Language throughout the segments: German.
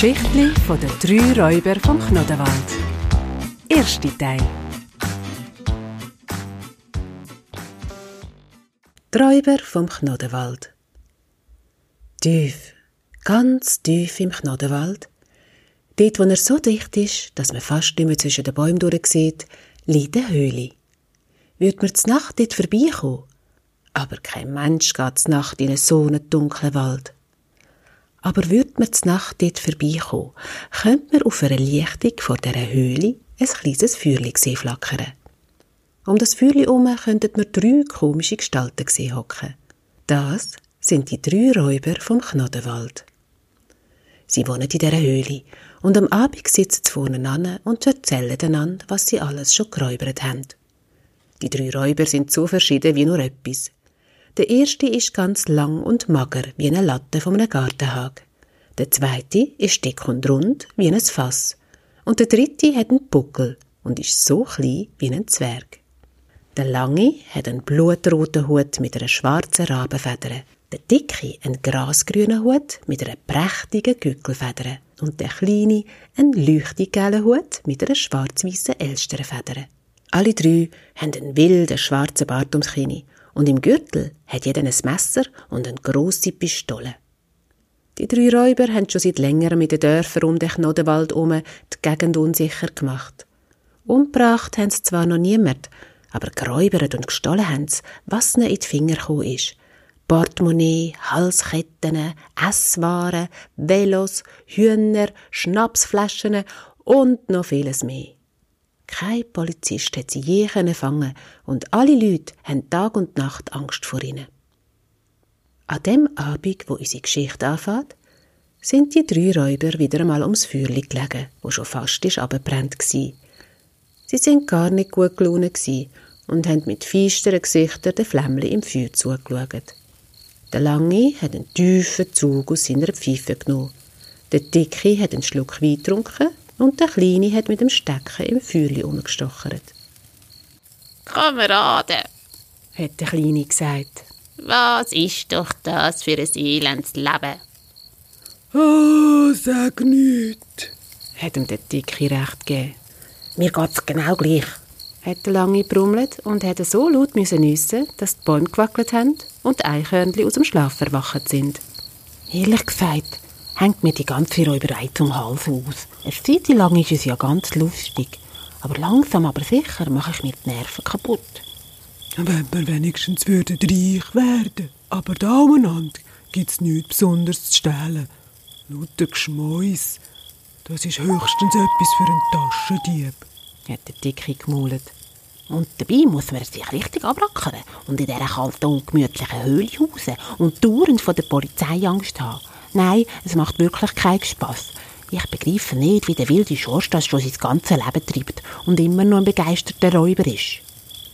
Geschichte von den drei Räuber vom Knodenwald. Erster Teil. Die Räuber vom Knodenwald. Tief, ganz tief im Knodenwald, dort, wo er so dicht ist, dass man fast nicht mehr zwischen den Bäumen durchsieht, liegt eine Höhle. Wird man zur Nacht dort vorbeikommen? Aber kein Mensch geht zur Nacht in so einen dunklen Wald. Aber würde man zur Nacht dort vorbeikommen, könnte man auf einer Lichtung vor dieser Höhle ein kleines Feuerchen sehen flackern. Um das Feuerchen herum könnten wir drei komische Gestalten sehen hocken. Das sind die drei Räuber vom Knodenwald. Sie wohnen in dieser Höhle und am Abend sitzen sie voneinander und erzählen einander, was sie alles schon geräubert haben. Die drei Räuber sind so verschieden wie nur etwas. Der erste ist ganz lang und mager wie eine Latte von einem Gartenhag. Der zweite ist dick und rund wie ein Fass. Und der dritte hat einen Buckel und ist so klein wie ein Zwerg. Der lange hat einen blutroten Hut mit einer schwarzen Rabenfeder. Der dicke einen grasgrünen Hut mit einer prächtigen Gückelfeder. Und der kleine einen leuchtig gelben Hut mit einer schwarz-weißen Elsternfeder. Alle drei haben einen wilden schwarzen Bart ums Kinn und im Gürtel hat jeder ein Messer und eine grosse Pistole. Die drei Räuber haben schon seit längerem mit den Dörfern um den Knodenwald herum die Gegend unsicher gemacht. Umgebracht haben sie zwar noch niemand, aber geräubert und gestohlen haben sie, was ihnen in die Finger gekommen ist. Portemonnaie, Halsketten, Esswaren, Velos, Hühner, Schnapsflaschen und noch vieles mehr. Kein Polizist hat sie je fangen und alle Leute haben Tag und Nacht Angst vor ihnen. An dem Abend, wo unsere Geschichte anfängt, sind die drei Räuber wieder einmal ums Feuerli gelegen, wo schon fast abgebrannt gsi. Sie sind gar nicht gut gelaunt und haben mit feisteren Gesichtern den Flämmli im Feuer zugeschaut. Der Lange hat einen tiefen Zug aus seiner Pfeife genommen. Der Dicke hat einen Schluck Wein getrunken und der Kleine hat mit dem Stecken im Feuerli umgestochert. Kameraden, hat der Kleine gesagt. Was ist doch das für ein elendes Leben? Oh, sag nichts, hat ihm der Dicke recht gegeben. Mir geht's genau gleich, hat der Lange brummelt und hätte so laut müssen nüssen, dass die Bäume gewackelt haben und die Eichhörnchen aus dem Schlaf erwacht sind. Ehrlich gesagt, hängt mir die ganze Räuberei zum Hals aus. Eine Zeit lang ist es ja ganz lustig. Aber langsam, aber sicher mache ich mir die Nerven kaputt. Wenn wir wenigstens würden reich werden. Aber da umeinander gibt es nichts Besonderes zu stehlen. Lauter Geschmäus. Das ist höchstens etwas für einen Taschendieb. Hat der Dicke gemaulet. Und dabei muss man sich richtig abrackern und in dieser kalten, ungemütlichen Höhle hausen und dauernd von der Polizei Angst haben. Nein, es macht wirklich keinen Spass. Ich begreife nicht, wie der wilde Schorsch das schon sein ganzes Leben treibt und immer noch ein begeisterter Räuber ist.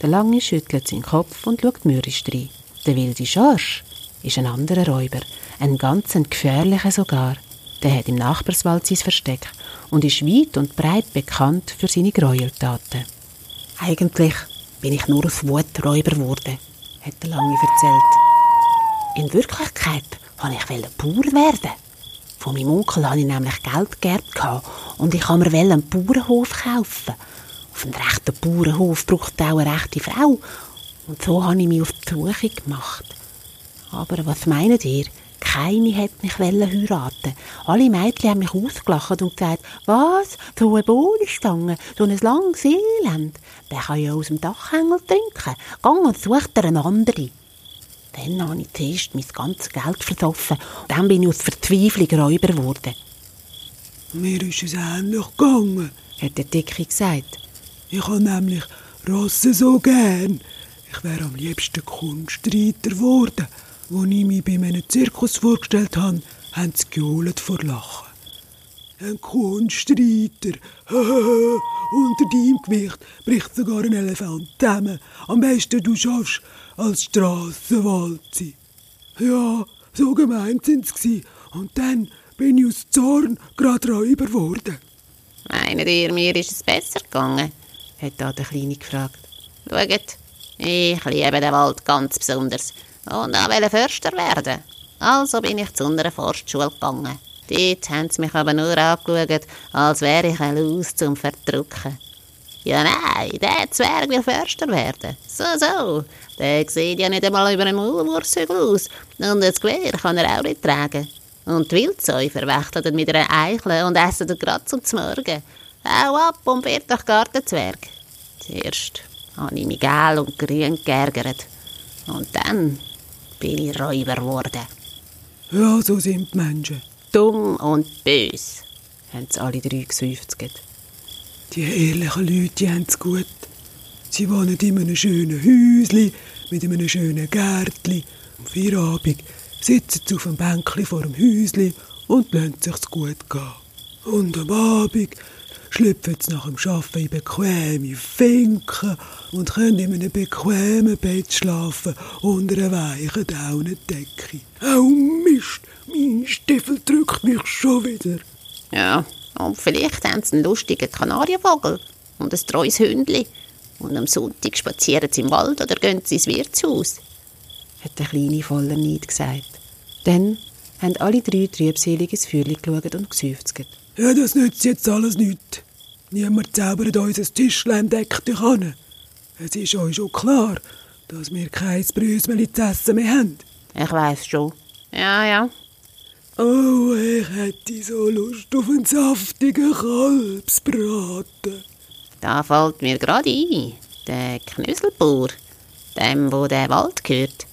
Der Lange schüttelt seinen Kopf und schaut mürrisch rein. Der wilde Schorsch ist ein anderer Räuber, ein ganz gefährlicher sogar. Der hat im Nachbarswald sein Versteck und ist weit und breit bekannt für seine Gräueltaten. Eigentlich bin ich nur aus Wut Räuber geworden, hat der Lange erzählt. In Wirklichkeit wollte ich Bauer werden. Von meinem Onkel hatte ich nämlich Geld geerbt und ich wollte mir einen Bauernhof kaufen. Auf einem rechten Bauernhof braucht auch eine rechte Frau. Und so habe ich mich auf die Suche gemacht. Aber was meint ihr? Keine hat mich heiraten Alle Mädchen haben mich ausgelacht und gesagt, was, so eine Bohnenstange, so ein langes Elend, der kann ja aus dem Dachhängel trinken. Gang und such dir eine andere. Dann habe ich zuerst mein ganzes Geld versoffen. Dann bin ich aus Verzweiflung Räuber geworden. Mir ist es ähnlich gegangen, hat der Dicke gesagt. Ich habe nämlich Rosse so gern. Ich wäre am liebsten Kunstreiter geworden. Als ich mich bei einem Zirkus vorgestellt habe, haben sie gejohlt vor Lachen. Ein Kunstreiter. Unter deinem Gewicht bricht sogar ein Elefant zusammen. Am besten du schaffst als Strassenwalze. Ja, so gemeint sind sie. Und dann bin ich aus Zorn gerade Räuber geworden. Meint ihr, mir ist es besser gegangen? hat da der Kleine gefragt. Schaut, ich liebe den Wald ganz besonders und wollte Förster werden. Also bin ich zu einer Forstschule gegangen. Dort haben sie mich aber nur angeschaut, als wäre ich ein Laus zum Verdrucken. Ja, nein, der Zwerg will Förster werden. So, so. Der sieht ja nicht einmal über einen Maulwurfshügel aus. Und das Gewehr kann er auch nicht tragen. Und die Wildsäu verwechseln mit einer Eichel und essen ihn gerade zum Morgen. Hau ab und wird doch Gartenzwerg. Zuerst habe ich mich gel und grün geärgert. Und dann bin ich Räuber geworden. Ja, so sind die Menschen. Dumm und bös. haben sie alle drei geseufzt. Die ehrlichen Leute die haben es gut. Sie wohnen in einem schönen Häuschen mit einem schönen Gärtchen. Am Feierabend sitzen sie auf einem Bänkchen vor dem Häuschen und lassen sich's gut gehen. Und am Abend schlüpfen sie nach dem Arbeiten in bequeme Finken und können in einem bequemen Bett schlafen unter einer weichen Daunendecke. Oh Mist, mein Stiefel drückt mich schon wieder. Ja, und vielleicht haben sie einen lustigen Kanarienvogel und ein treues Hündli. Und am Sonntag spazieren sie im Wald oder gehen sie ins Wirtshaus. hat der Kleine voller Neid gesagt. Dann haben alle drei trübselig ins Feuerchen geschaut und geseufzt. Ja, das nützt jetzt alles nichts. Niemand zaubert uns ein Tischlein Deckte an. Es ist euch schon klar, dass wir kein Brösmeli zu essen mehr haben. Ich weiß schon. Ja, ja. Oh, ich hätte so Lust auf einen saftigen Kalbsbraten. Da fällt mir gerade ein, der Knüsselbauer, dem, wo der Wald gehört,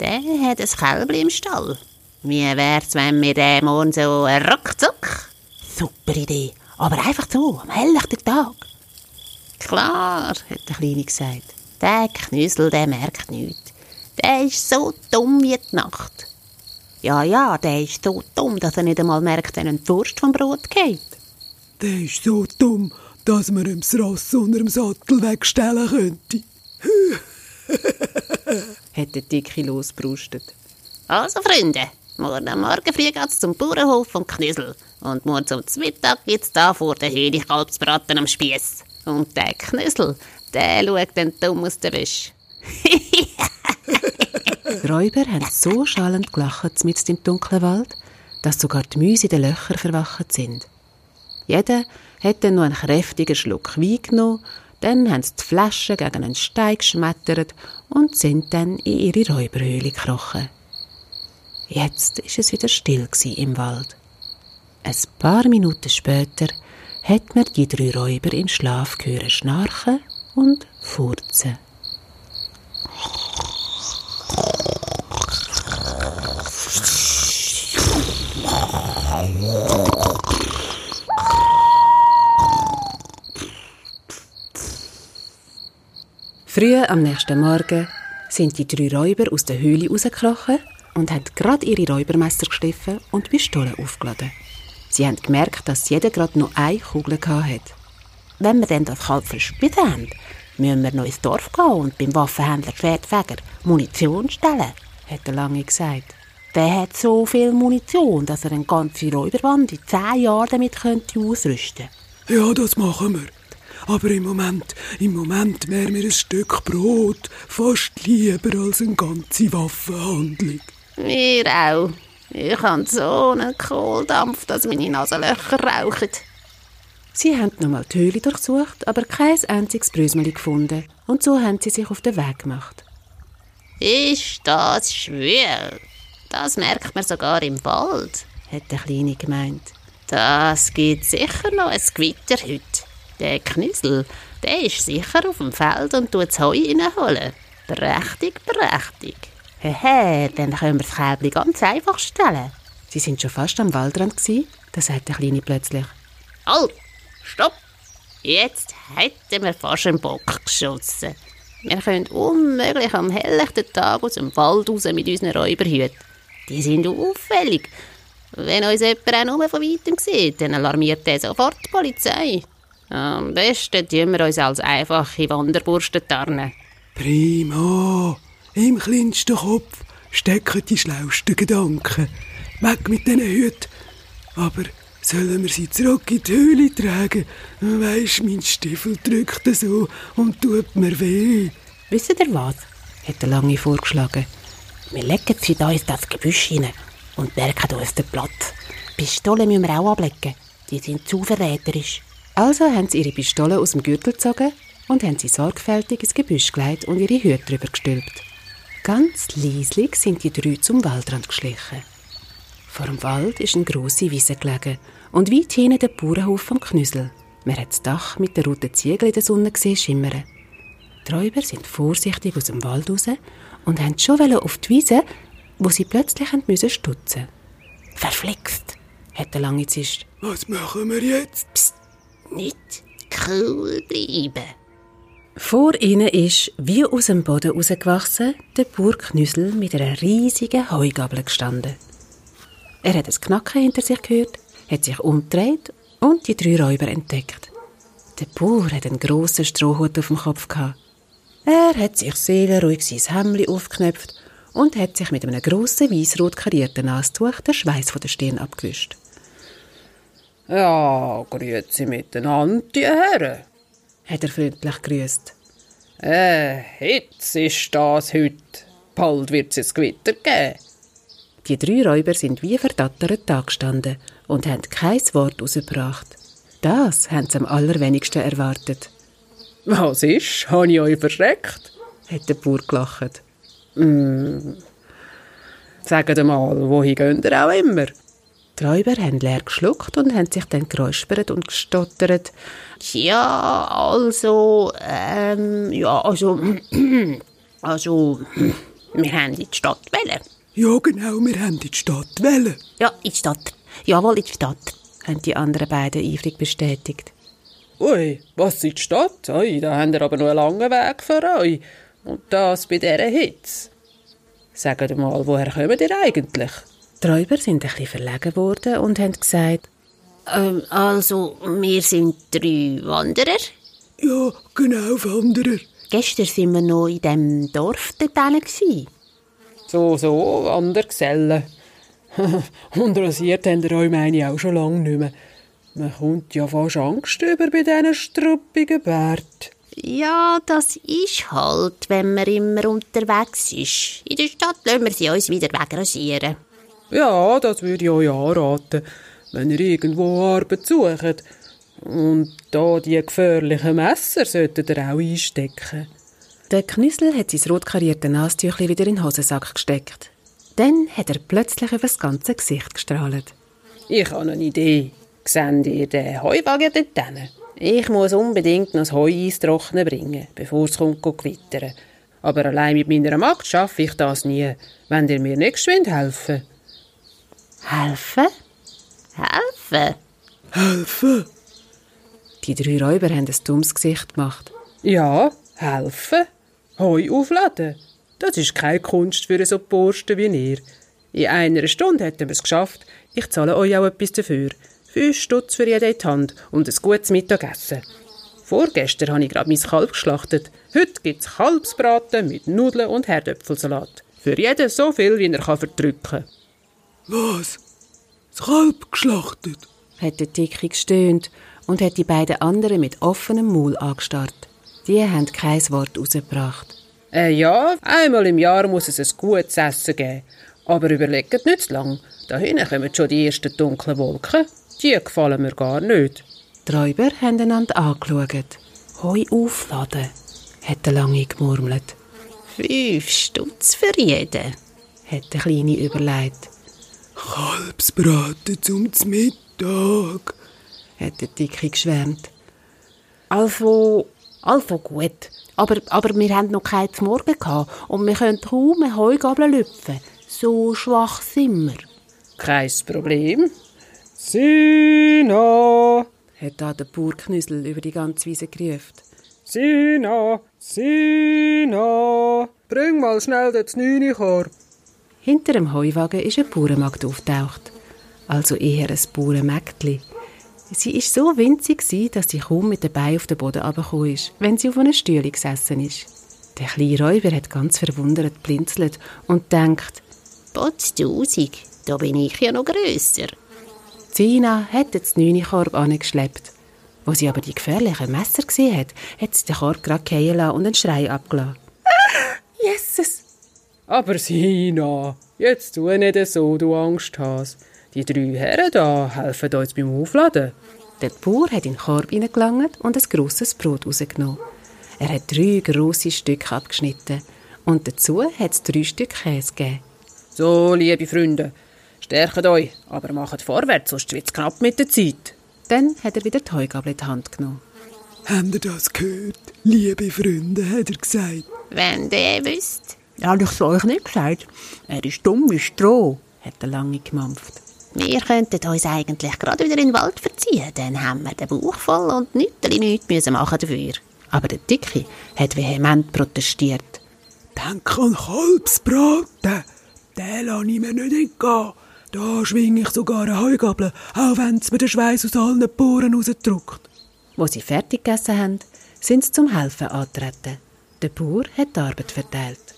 der hat ein Kälbli im Stall. Wie wär's, wenn wir den morgen so ruckzuck? Super Idee. Aber einfach so, am helllichten Tag. Klar, hat der Kleine gesagt. Der Knüssel, der merkt nichts. Der ist so dumm wie die Nacht. Ja, ja, der ist so dumm, dass er nicht einmal merkt, wenn ein Durst vom Brot geht. Der ist so dumm, dass man ihm das Ross unter dem Sattel wegstellen könnte. hat der Dicke losbrustet. Also, Freunde, morgen am Morgen früh geht's zum Bauernhof vom Knüssel. Und morgen zum Mittag gibt's da vor der Höhle Kalbsbraten am Spieß. Und der Knüssel, der schaut dann dumm aus der Wäsche. Die Räuber haben so schallend gelacht mitten im dunklen Wald, dass sogar die Mäuse in den Löchern verwacht sind. Jeder hat dann noch einen kräftigen Schluck Wein genommen, dann haben sie die Flasche gegen einen Stein geschmettert und sind dann in ihre Räuberhöhle gekrochen. Jetzt ist es wieder still im Wald. Ein paar Minuten später hat man die drei Räuber im Schlaf hören schnarchen und furzen. Früh am nächsten Morgen sind die drei Räuber aus der Höhle rausgekrochen und haben gerade ihre Räubermesser geschliffen und Pistolen aufgeladen. Sie haben gemerkt, dass jeder gerade noch eine Kugel hatte. Wenn wir dann das Kalb verspielt haben, müssen wir noch ins Dorf gehen und beim Waffenhändler Schwertfeger Munition stellen, hat der Lange gesagt. Der hat so viel Munition, dass er eine ganze Räuberband in zehn Jahren damit könnte ausrüsten Ja, das machen wir. Aber im Moment, im Moment wäre mir ein Stück Brot fast lieber als eine ganze Waffenhandlung. Mir auch. Ich habe so einen Kohldampf, dass meine Nasenlöcher rauchen. Sie haben nochmal die Höhle durchsucht, aber kein einziges Brösmeli gefunden. Und so haben sie sich auf den Weg gemacht. Ist das schwül? Das merkt man sogar im Wald, hat der Kleine gemeint. Das gibt sicher noch ein Gewitter heute. Der Knüssel, der ist sicher auf dem Feld und tut das Heu reinholen. Prächtig, prächtig. Hehe, dann können wir das Kälbchen ganz einfach stellen. Sie sind schon fast am Waldrand gsi, da sagt der Kleine plötzlich. Halt, stopp! Jetzt hätten wir fast einen Bock geschossen. Wir können unmöglich am helllichten Tag aus dem Wald raus mit unseren Räuberhüten. Die sind auffällig. Wenn uns jemand auch nur von weitem sieht, dann alarmiert er sofort die Polizei. Am besten tun wir uns als einfache Wanderbursten tarnen. Prima. Im kleinsten Kopf stecken die schlauesten Gedanken. Weg mit diesen Hüten. Aber sollen wir sie zurück in die Höhle tragen? Weisst, mein Stiefel drückt so und tut mir weh. Wisst ihr was? hat der Lange vorgeschlagen. Wir legen sie da in das Gebüsch hinein und merken uns den Platz. Pistolen müssen wir auch ablegen. Die sind zu verräterisch. Also haben sie ihre Pistole aus dem Gürtel gezogen und haben sie sorgfältig ins Gebüsch gelegt und ihre Hüte drüber gestülpt. Ganz leislich sind die drei zum Waldrand geschlichen. Vor dem Wald ist eine grosse Wiese gelegen und weit hinten der Bauernhof vom Knüssel. Man hat das Dach mit den roten Ziegeln in der Sonne gesehen schimmern. Die Räuber sind vorsichtig aus dem Wald raus und haben schon auf die Wiese, wo sie plötzlich müssen stutzen. Verflixt, hat der lange Zist. Was machen wir jetzt? Psst, nicht cool bleiben. Vor ihnen ist, wie aus dem Boden rausgewachsen, der Burgknüssel mit einer riesigen Heugabel gestanden. Er hat ein Knacken hinter sich gehört, hat sich umgedreht und die drei Räuber entdeckt. Der Bauer hat einen grossen Strohhut auf dem Kopf gehabt. Er hat sich seelenruhig sein Hemd aufgeknöpft und hat sich mit einem grossen weißrot karierten Nastuch den Schweiß von der Stirn abgewischt. Ja, grüezi miteinander, die Herren, hat er freundlich grüßt. Äh, jetzt ist das heute. Bald wird es Gewitter geben. Die drei Räuber sind wie verdattert dagestanden und haben kein Wort rausgebracht. Das haben sie am allerwenigsten erwartet. Was ist? Habe ich euch verschreckt? hat der Bauer gelacht. Mm. Sagt mal, wohin geht ihr auch immer? Die Räuber haben leer geschluckt und haben sich dann geräuspert und gestottert. Ja, also, ähm, ja, also, also, wir haben in die Stadt wählen. Ja, genau, wir haben in die Stadt wählen. Ja, in die Stadt. Jawohl, in die Stadt. Haben die anderen beiden eifrig bestätigt. Ui, was in die Stadt? Ui, da habt ihr aber noch einen langen Weg für euch. Und das bei dieser Hitze. Sagt mal, woher kommt ihr eigentlich? Die Räuber sind ein bisschen verlegen worden und haben gesagt, ähm, also, wir sind drei Wanderer. Ja, genau, Wanderer. Gestern sind wir noch in dem Dorf dort gewesen. So, so, Wandergesellen. und rasiert habt ihr euch, meine ich, auch schon lange nicht mehr. Man kommt ja fast Angst über bei diesen struppigen Bärten. Ja, das ist halt, wenn man immer unterwegs ist. In der Stadt lassen wir sie uns wieder wegrasieren. Ja, das würde ich euch anraten, wenn ihr irgendwo Arbeit sucht. Und da die gefährlichen Messer solltet ihr auch einstecken. Der Knüssel hat sein rot karierte Nastüchli wieder in den Hosensack gesteckt. Dann hat er plötzlich über das ganze Gesicht gestrahlt. Ich habe eine Idee. Seht ihr den Heuwagen dort hinten? Ich muss unbedingt noch das Heu ins Trocknen bringen, bevor es kommt gewittern. Aber allein mit meiner Magd schaffe ich das nie. Wenn ihr mir nicht geschwind helfen? Helfen? Helfen? Helfen? Die drei Räuber haben ein dummes Gesicht gemacht. Ja, helfen. Heu aufladen. Das ist keine Kunst für so Borsten wie ihr. In einer Stunde hätten wir es geschafft. Ich zahle euch auch etwas dafür. Fünf Stutz für jede Hand und ein gutes Mittagessen. Vorgestern habe ich gerade mein Kalb geschlachtet. Heute gibt es Kalbsbraten mit Nudeln und Herdöpfelsalat. Für jeden so viel, wie er kann verdrücken kann. Was? Das Kalb geschlachtet? hat der Dicke gestöhnt und hat die beiden anderen mit offenem Maul angestarrt. Die haben kein Wort rausgebracht. Äh, ja, einmal im Jahr muss es ein gutes Essen geben. Aber überlegt nicht zu lang. Da hinten kommen schon die ersten dunklen Wolken. Die gefallen mir gar nicht. Die Räuber haben einander angeschaut. Heu aufladen, hat der Lange gemurmelt. Fünf Stutz für jeden, hat der Kleine überlegt. Kalbsbraten zum Mittag, hat der Dicke geschwärmt. Also, also gut. Aber, aber wir haben noch keinen Morgen gehabt und wir können kaum eine Heugabel lüpfen. So schwach sind wir. Kein Problem. Sina! hat da der Bauerknüssel über die ganze Wiese gerufen. Sina! Sina! Bring mal schnell den Znünikorb. Hinter dem Heuwagen ist eine Bauernmagd auftaucht. Also eher ein Bauernmägdli. Sie ist so winzig, dass sie kaum mit den Beinen auf den Boden runtergekommen ist, wenn sie auf einer Stühle gesessen ist. Der kleine Räuber hat ganz verwundert blinzelt und denkt, Potztausig, da bin ich ja noch grösser. Zina hat den Neunikorb angeschleppt. Wo sie aber die gefährlichen Messer gesehen hat, hat sie den Korb gerade fallen lassen und einen Schrei abgelassen. Jesus! Aber Sina, jetzt tu nicht so, du Angst hast. die drei Herren da helfen uns beim Aufladen. Der Bauer hat in den Korb hineingelangt und ein grosses Brot rausgenommen. Er hat drei grosse Stücke abgeschnitten und dazu hat es drei Stück Käse gegeben. So, liebe Freunde, stärkt euch, aber macht vorwärts, sonst wird es knapp mit der Zeit. Dann hat er wieder die Heugabel in die Hand genommen. Habt ihr das gehört? Liebe Freunde, hat er gesagt. Wenn der wüsst. Ja, ich es euch nicht gesagt. Er ist dumm wie Stroh, hat der Lange gemampft. Wir könnten uns eigentlich gerade wieder in den Wald verziehen, dann haben wir den Bauch voll und nichts nichts müssen machen dafür. Aber der Dicke hat vehement protestiert. Denk an Kalbsbraten. Den lasse ich mir nicht entgehen. Da schwinge ich sogar eine Heugabel, auch wenn es mir den Schweiß aus allen Poren rausdrückt. Wo sie fertig gegessen haben, sind sie zum Helfen angetreten. Der Bauer hat die Arbeit verteilt.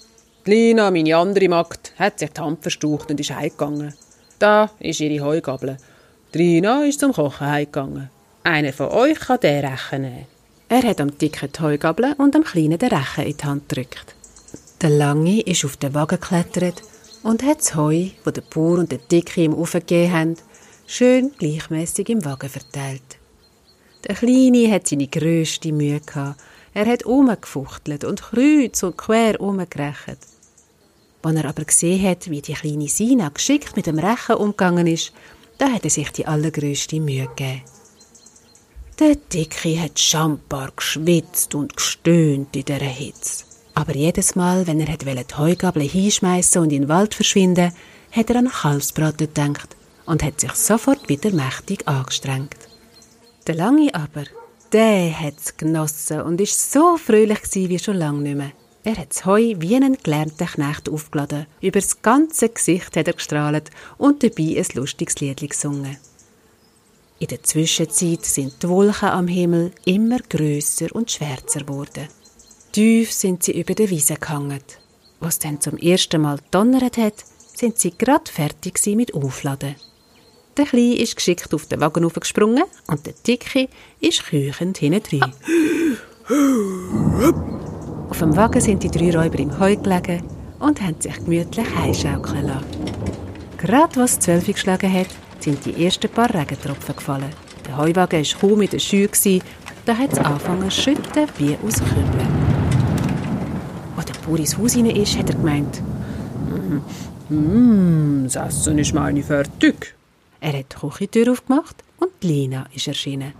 Die Lina, meine andere Magd, hat sich die Hand verstaucht und ist heimgegangen. Da ist ihre Heugabel. Die Rina ist zum Kochen heimgegangen. Einer von euch kann den Rechen nehmen. Er hat am dicken die Heugabel und am kleinen den Rechen in die Hand gedrückt. Der Lange ist auf den Wagen geklettert und hat das Heu, das der Bauer und der Dicke ihm aufgegeben haben, schön gleichmäßig im Wagen verteilt. Der Kleine hat seine grösste Mühe gehabt. Er hat umgefuchtelt und kreuz und quer umgerechnet. Als er aber gesehen hat, wie die kleine Sina geschickt mit dem Rechen umgegangen ist, da hat er sich die allergrößte Mühe gegeben. Der Dicke hat schambar geschwitzt und gestöhnt in dieser Hitze. Aber jedes Mal, wenn er die Heugabel hinschmeißen und in den Wald verschwinden, hat er an Kalbsbraten gedacht und hat sich sofort wieder mächtig angestrengt. Der Lange aber, der hat's genossen und ist so fröhlich wie schon lange nicht mehr. Er hat das Heu wie einen gelernten Knecht aufgeladen. Über das ganze Gesicht hat er gestrahlt und dabei ein lustiges Lied gesungen. In der Zwischenzeit sind die Wolken am Himmel immer grösser und schwärzer geworden. Tief sind sie über der Wiese gehangen. Was dann zum ersten Mal donnert hat, sind sie gerade fertig mit Aufladen. Der Kleine ist geschickt auf den Wagen aufgesprungen und der Dicke ist küchend hinten rein. Auf dem Wagen sind die drei Räuber im Heu gelegen und haben sich gemütlich heimschaukeln lassen. Gerade was zwölf geschlagen hat, sind die ersten paar Regentropfen gefallen. Der Heuwagen war kaum in der Scheu, da hat es angefangen zu schütten wie aus Kübeln. Bauer ins Haus rein ist, hat er gemeint, «Hm, das Essen ist meine fertig.» Er hat die Küchentür aufgemacht und Lina ist erschienen.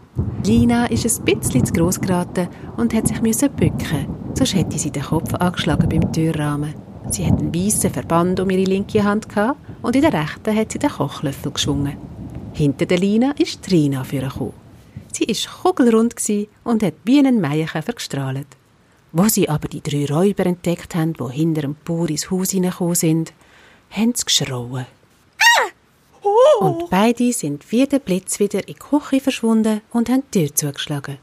Lina ist ein bisschen zu gross geraten und hat sich bücken sonst hätte sie den Kopf angeschlagen beim Türrahmen. Sie hat einen weißen Verband um ihre linke Hand gehabt und in der rechten hat sie den Kochlöffel geschwungen. Hinter der Lina ist Trina vorgekommen. Sie war kugelrund und hat wie einen Maienkäfer gestrahlt. Wo sie aber die drei Räuber entdeckt haben, die hinter dem Bauer ins Haus hineingekommen sind, haben sie geschrauen. Oh. Und beide sind wie der Blitz wieder in die Küche verschwunden und haben die Tür zugeschlagen.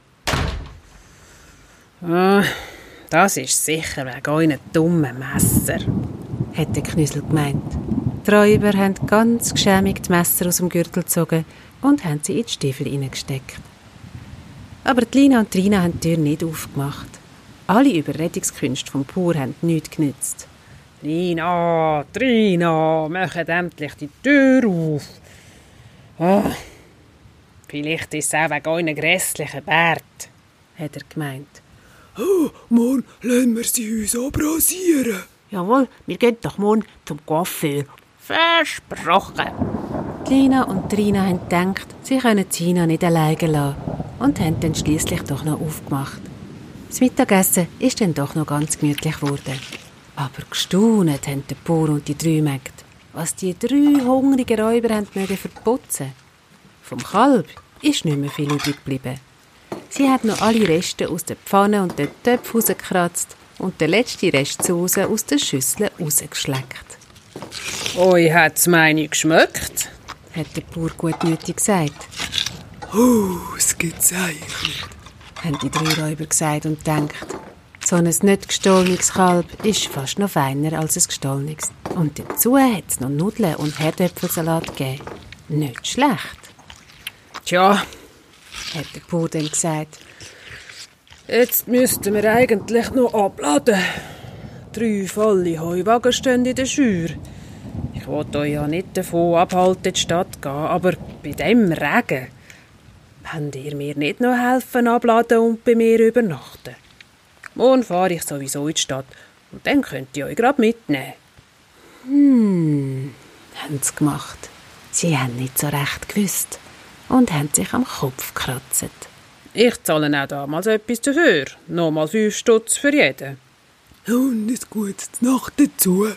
Ah, das ist sicher wegen euren dummen Messer, hat der Knüssel gemeint. Die Räuber haben ganz geschämig die Messer aus dem Gürtel gezogen und haben sie in die Stiefel hineingesteckt. Aber die Lina und Trina haben die Tür nicht aufgemacht. Alle Überredungskünste vom Bauer haben nichts genützt. Trina, Trina, macht endlich die Tür auf. Oh, vielleicht ist es auch wegen euren grässlichen Bart, hat er gemeint. Oh, morgen lassen wir sie uns abrasieren. Jawohl, wir gehen doch morgen zum Coiffeur. Versprochen. Lina und Trina haben gedacht, sie können Tina nicht alleine lassen und haben dann schließlich doch noch aufgemacht. Das Mittagessen ist dann doch noch ganz gemütlich geworden. Aber gestaunet haben der Bauer und die drei Mägde, was die drei hungrigen Räuber haben mögen verputzen. Vom Kalb ist nicht mehr viel übrig geblieben. Sie haben noch alle Reste aus der Pfanne und den Töpfen rausgekratzt und den letzten Rest Soße aus der Schüssel rausgeschleckt. Oi, hat's meine geschmeckt? hat der Bauer gutmütig gesagt. Oh, es gibt's eigentlich nicht, haben die drei Räuber gesagt und denkt, so ein nicht gestohlenes Kalb ist fast noch feiner als ein gestohlenes. Und dazu hat es noch Nudeln und Herdöpfelsalat gegeben. Nicht schlecht. Tja, hat der Bauer dann gesagt. Jetzt müssten wir eigentlich noch abladen. Drei volle Heuwagen stehen in der Schür. Ich Ich wollte euch ja nicht davon abhalten, in die Stadt zu gehen, aber bei dem Regen... Könnt ihr mir nicht noch helfen, abladen und bei mir übernachten? Morgen fahre ich sowieso in die Stadt und dann könnt ihr euch gerade mitnehmen. Hm, haben sie gemacht. Sie haben nicht so recht gewusst und haben sich am Kopf gekratzt. Ich zahle auch damals etwas dafür. Nochmal fünf Stutz für jeden. Und ein gutes Nacht dazu.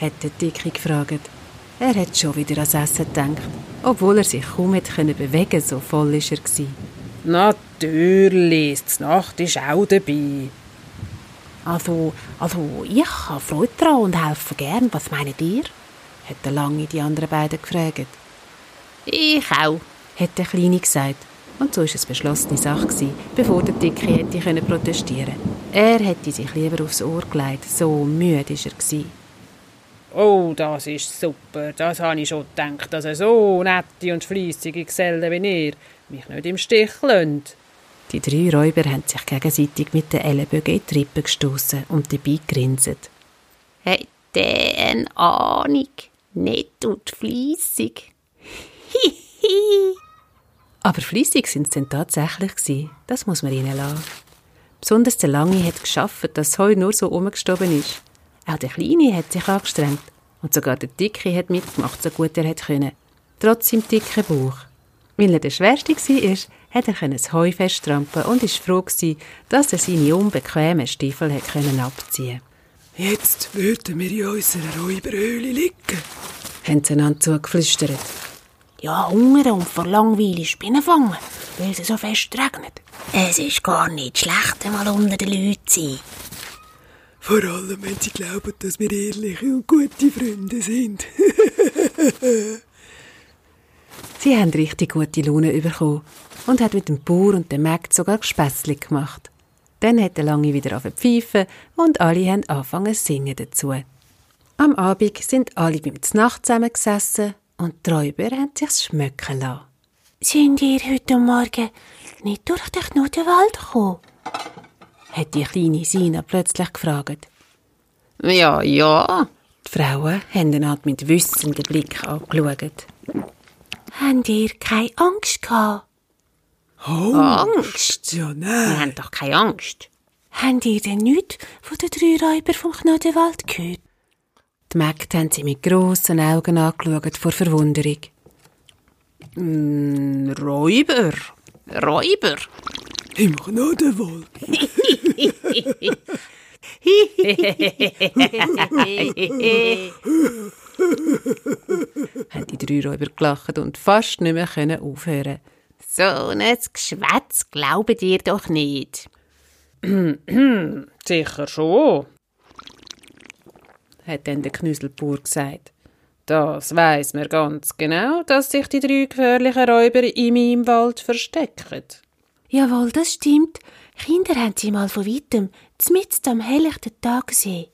hat der Dicke gefragt. Er hat schon wieder ans Essen gedacht, obwohl er sich kaum hätte können bewegen so voll war er. Natürlich, die Nacht ist auch dabei. Also, also, ich habe Freude daran und helfe gern. Was meint ihr? hat der Lange die anderen beiden gefragt. Ich auch. hat der Kleine gesagt. Und so war es beschlossene Sache, gewesen, bevor der Dicke hätte können protestieren Er hätte sich lieber aufs Ohr gelegt, so müde war er. Gewesen. Oh, das ist super. Das habe ich schon gedacht, dass ihr so nette und fleissige Gesellen wie ihr mich nicht im Stich lasst. Die drei Räuber haben sich gegenseitig mit den Ellenbögen in die Rippen gestoßen und dabei grinset. Hat der eine Ahnung? Nett und fleissig. Hihi. Aber fließig sind sie dann tatsächlich gewesen. Das muss man ihnen lassen. Besonders der Lange hat geschafft, dass das Heu nur so umgestoben ist. Auch der Kleine hat sich angestrengt. Und sogar der Dicke hat mitgemacht, so gut er hat können. Trotz seinem dicken Bauch. Weil er der Schwerste war, hat er das Heu festtrampen und ist froh dass er seine unbequemen Stiefel hat können abziehen Jetzt würden wir in unserer Räuberhöhle liegen. haben sie einander zugeflüstert. Ja, hungern und vor Langweile Spinnen fangen, weil es so fest regnet. Es ist gar nicht schlecht, einmal unter den Leuten zu sein. Vor allem, wenn sie glauben, dass wir ehrliche und gute Freunde sind. Sie haben richtig gute Laune bekommen und hat mit dem Bauer und dem Mägd sogar Gespässli gemacht. Dann hat der Lange wieder auf pfeifen und alle haben angefangen zu singen dazu. Am Abend sind alle beim Znacht zusammengesessen und die Räuber haben sich's schmecken lassen. Sind ihr heute Morgen nicht durch den Knuttenwald gekommen? Hat die kleine Sina plötzlich gefragt. Ja, ja. Die Frauen haben einander mit wissendem Blick angeschaut. Habt ihr keine Angst gehabt? Oh, Angst? ja, Wir nein. haben doch keine Angst. Habt ihr denn nichts von den drei Räubern vom Knuttenwald gehört? Die Mägde haben sie mit grossen Augen angeschaut vor Verwunderung. Mm, Räuber? Räuber? Im Knuttenwald. haben die drei Räuber gelacht und fast nicht mehr können aufhören. So ein Geschwätz glaubt ihr doch nicht. Sicher schon, hat dann der Knüselbauer gesagt. Das weiss man ganz genau, dass sich die drei gefährlichen Räuber in meinem Wald verstecken. Jawohl, das stimmt. Kinder haben sie mal von weitem, mitten am helllichten Tag gesehen.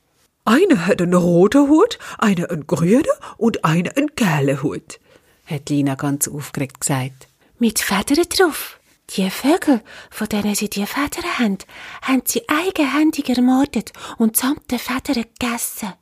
Einer hat einen roten Hut, einer einen grünen und einer einen gelben Hut. hat Lina ganz aufgeregt gesagt. Mit Federn drauf. Die Vögel, von denen sie die Federn haben, haben sie eigenhändig ermordet und samt den Federn gegessen.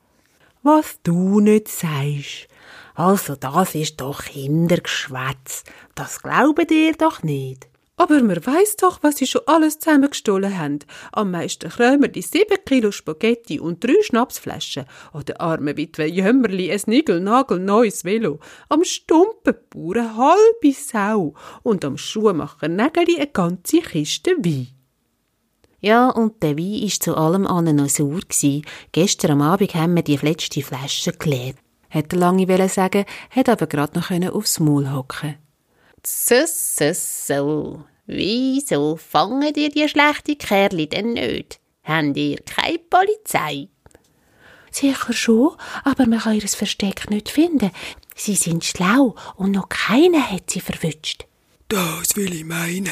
Was du nicht sagst. Also das ist doch Kindergeschwätz. Das glaubt ihr doch nicht. Aber man weiss doch, was sie schon alles zusammengestohlen haben. Am meisten Krömer die sieben Kilo Spaghetti und drei Schnapsflaschen. An der armen Witwe Jämmerli ein niegelnagelneues Velo. Am Stumpenbauer eine halbe Sau. Und am Schuhmacher Nägeli eine ganze Kiste Wein. Ja, und der Wein war zu allem anderen noch sauer. Gewesen. Gestern am Abend haben wir die letzte Flasche geleert. Hätte lange sagen, hat aber gerade noch können aufs Maul hocken. So, so, so. Wieso fangen ihr die schlechten Kerli denn nicht? Habt ihr keine Polizei? Sicher schon, aber man kann ihr Versteck nicht finden. Sie sind schlau und noch keiner hat sie verwünscht. Das will ich meinen.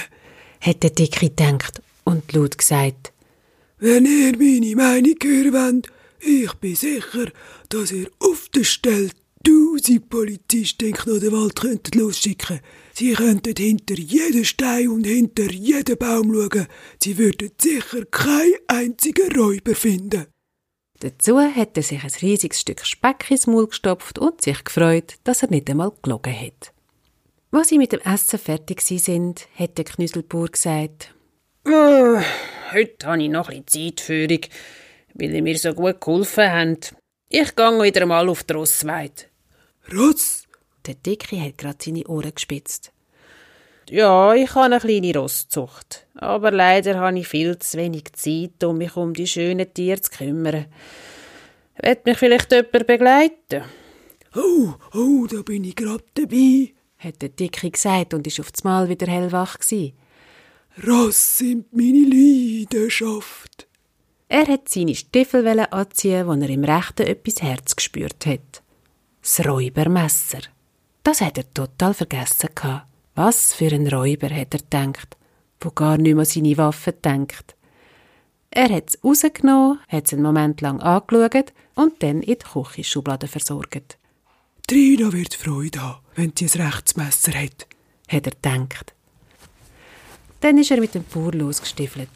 Hat der Dicke gedacht und laut gesagt. Wenn ihr meine Meinung hören wollt, ich bin sicher, dass ihr auf der Stelle tausend Polizisten in Knodenwald könntet losschicken. Sie könnten hinter jeden Stein und hinter jeden Baum schauen. Sie würden sicher keinen einzigen Räuber finden. Dazu hat er sich ein riesiges Stück Speck ins Maul gestopft und sich gefreut, dass er nicht einmal gelogen hat. Als sie mit dem Essen fertig sind, hat der Knüsselbauer gesagt, oh, heute habe ich noch ein bisschen Zeitführung, weil ihr mir so gut geholfen habt. Ich gehe wieder mal auf die Rossweide. Ross? Der Dicke hat gerade seine Ohren gespitzt. Ja, ich habe eine kleine Rosszucht. Aber leider habe ich viel zu wenig Zeit, um mich um die schönen Tiere zu kümmern. Wird mich vielleicht jemand begleiten? Oh, oh, da bin ich gerade dabei, hat der Dicke gesagt und ist auf das Mal wieder hellwach gsi. Ross sind meine Leidenschaft. Er hat seine Stiefel anziehen, wo er im rechten etwas Herz gespürt hat. Das Räubermesser. Das hat er total vergessen gehabt. Was für ein Räuber, hat er gedacht, wo gar nicht mehr seine Waffe denkt. Er hat es rausgenommen, hat es einen Moment lang angeschaut und dann in die Küchenschublade versorgt. Trina wird Freude haben, wenn sie ein rechtes Messer hat, hat er gedacht. Dann ist er mit dem Bauer losgestiefelt.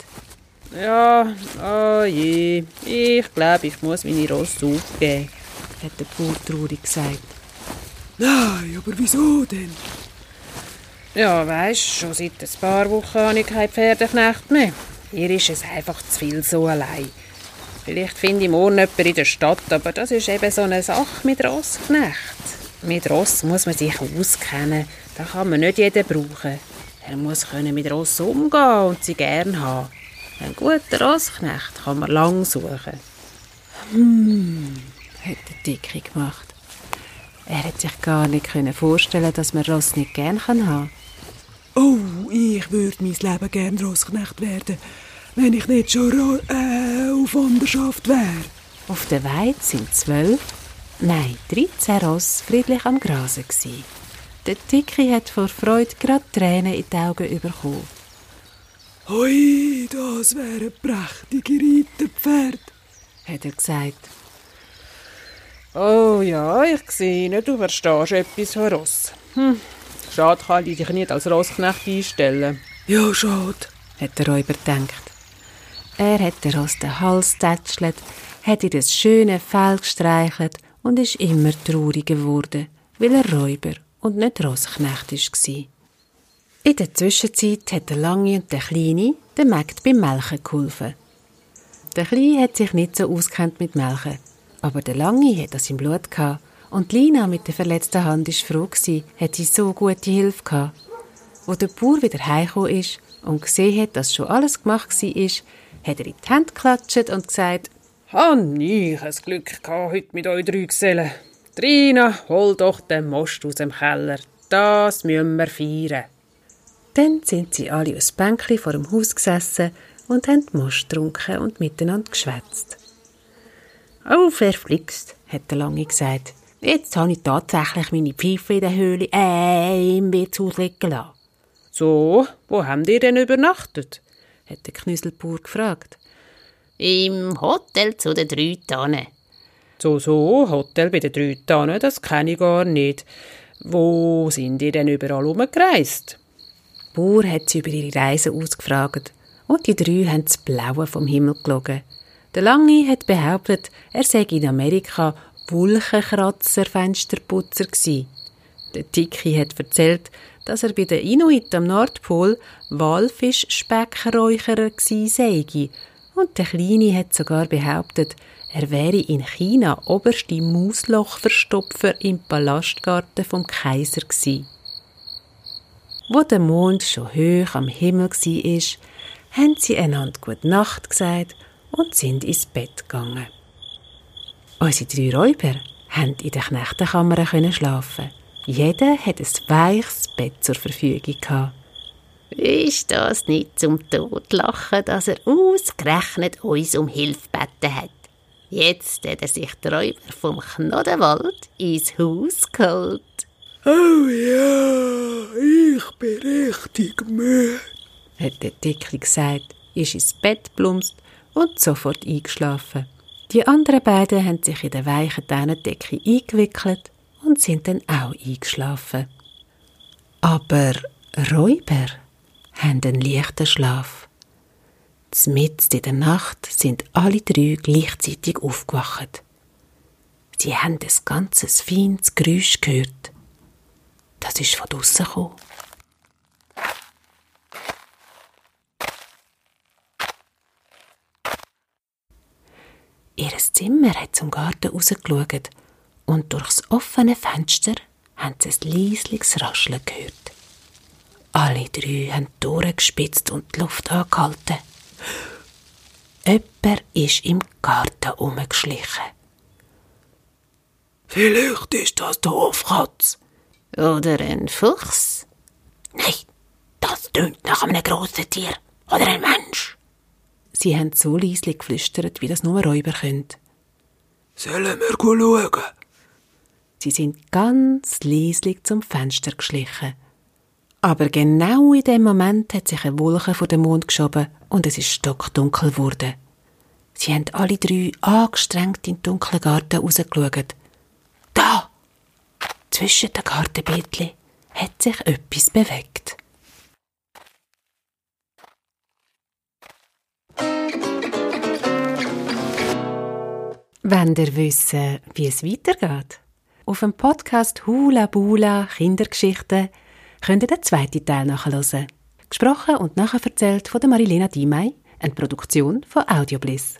Ja, oh je, ich glaube, ich muss meine Rosse aufgeben, hat der Bauer traurig gesagt. Nein, aber wieso denn? Ja, weisst, schon seit ein paar Wochen habe ich keinen Pferdeknecht mehr. Hier ist es einfach zu viel so allein. Vielleicht finde ich morgen jemanden in der Stadt, aber das ist eben so eine Sache mit Rossknecht. Mit Ross muss man sich auskennen. Da kann man nicht jeden brauchen. Er muss können mit Ross umgehen und sie gern haben. Ein guter Rossknecht kann man lang suchen. Hm, hat der Dicke gemacht. Er hätte sich gar nicht vorstellen dass man Ross nicht gern haben kann. Oh, ich würde mein Leben gern Rossknecht werden, wenn ich nicht schon äh, auf Wanderschaft wäre. Auf der Weide sind zwölf, nein, dreizehn Ross friedlich am Grasen gsi. Der Tiki hat vor Freude gerade Tränen in die Augen bekommen. Hoi, das wäre prächtige Reiterpferd, hat er gesagt. Oh ja, ich sehe, du verstehst etwas von Ross. Hm, Schade kann ich dich nicht als Rossknecht einstellen. Ja, schade, hat der Räuber gedacht. Er hat der Ross den Hals tätschelt, hat ihr das schöne Fell gestreichelt und ist immer trauriger geworden, weil er Räuber und nicht Rossknecht war. In der Zwischenzeit hat der Lange und der Kleine der Mägd beim Melken geholfen. Der Kleine hat sich nicht so auskennt mit Melken, aber der Lange hat das im Blut gehabt und Lina mit der verletzten Hand war froh, hat sie so gute Hilfe gehabt. Wo der Bauer wieder heimgekommen ist und gesehen hat, dass schon alles gemacht war, hat er in die Hände geklatscht und gesagt, «Han ich ein Glück gehabt heute mit euch drei Gesellen. Trina, hol doch den Most aus dem Keller. Das müssen wir feiern.» Dann sind sie alle aufs Bänkchen vor dem Haus gesessen und haben Most getrunken und miteinander geschwätzt. «Oh, verflixt», hat der Lange gesagt. Jetzt habe ich tatsächlich meine Pfeife in der Höhle äh, im Wirtshaus liegen lassen. So, wo habt ihr denn übernachtet? hat der Knüsselbauer gefragt. Im Hotel zu den drei Tannen. So, so, Hotel bei den drei Tannen, das kenne ich gar nicht. Wo sind ihr denn überall umgereist? Der Bauer hat sie über ihre Reise ausgefragt und die drei haben das Blaue vom Himmel gelogen. Der Lange hat behauptet, er sei in Amerika Wolkenkratzer-Fensterputzer gsi. Der Tiki hat erzählt, dass er bei den Inuit am Nordpol Walfischspeckräucherer gsi sei. Und der Kleine hat sogar behauptet, er wäre in China oberste Mauslochverstopfer im Palastgarten vom Kaiser gsi. Wo der Mond schon hoch am Himmel ist, haben sie einander Gute Nacht gesagt und sind ins Bett gegangen. Unsere drei Räuber haben in der Knechtenkammer schlafen. Jeder hat ein weiches Bett zur Verfügung gehabt. Ist das nicht zum Totlachen, dass er ausgerechnet uns um Hilfe gebeten hat? Jetzt hat er sich die Räuber vom Knodenwald ins Haus geholt. Oh ja, ich bin richtig müde, hat der Dicke gesagt, ist ins Bett plumpst und sofort eingeschlafen. Die anderen beiden haben sich in der weichen Dänendecke eingewickelt und sind dann auch eingeschlafen. Aber Räuber haben einen leichten Schlaf. Mitten in der Nacht sind alle drei gleichzeitig aufgewacht. Sie haben ein ganzes feines Geräusch gehört. Das ist von draussen gekommen. Ihr Zimmer hat zum Garten rausgeschaut und durchs offene Fenster haben sie ein leisliches Rascheln gehört. Alle drei haben die Ohren gespitzt und die Luft angehalten. Jemand ist im Garten umgeschlichen. Vielleicht ist das der Hofkatz. Oder ein Fuchs. Nein, das tönt nach einem grossen Tier. Oder ein Mensch. Sie haben so leislich geflüstert, wie das nur Räuber können. Sollen wir schauen? Sie sind ganz leislich zum Fenster geschlichen. Aber genau in dem Moment hat sich eine Wolke vor den Mond geschoben und es ist stockdunkel geworden. Sie haben alle drei angestrengt in den dunklen Garten rausgeschaut. Da! Zwischen den Gartenbeetchen hat sich etwas bewegt. Wenn ihr wissen, wie es weitergeht? Auf dem Podcast Hula Bula Kindergeschichten könnt ihr den zweiten Teil nachhören. Gesprochen und nacherzählt von der Marilena Diemey, eine Produktion von Audiobliss.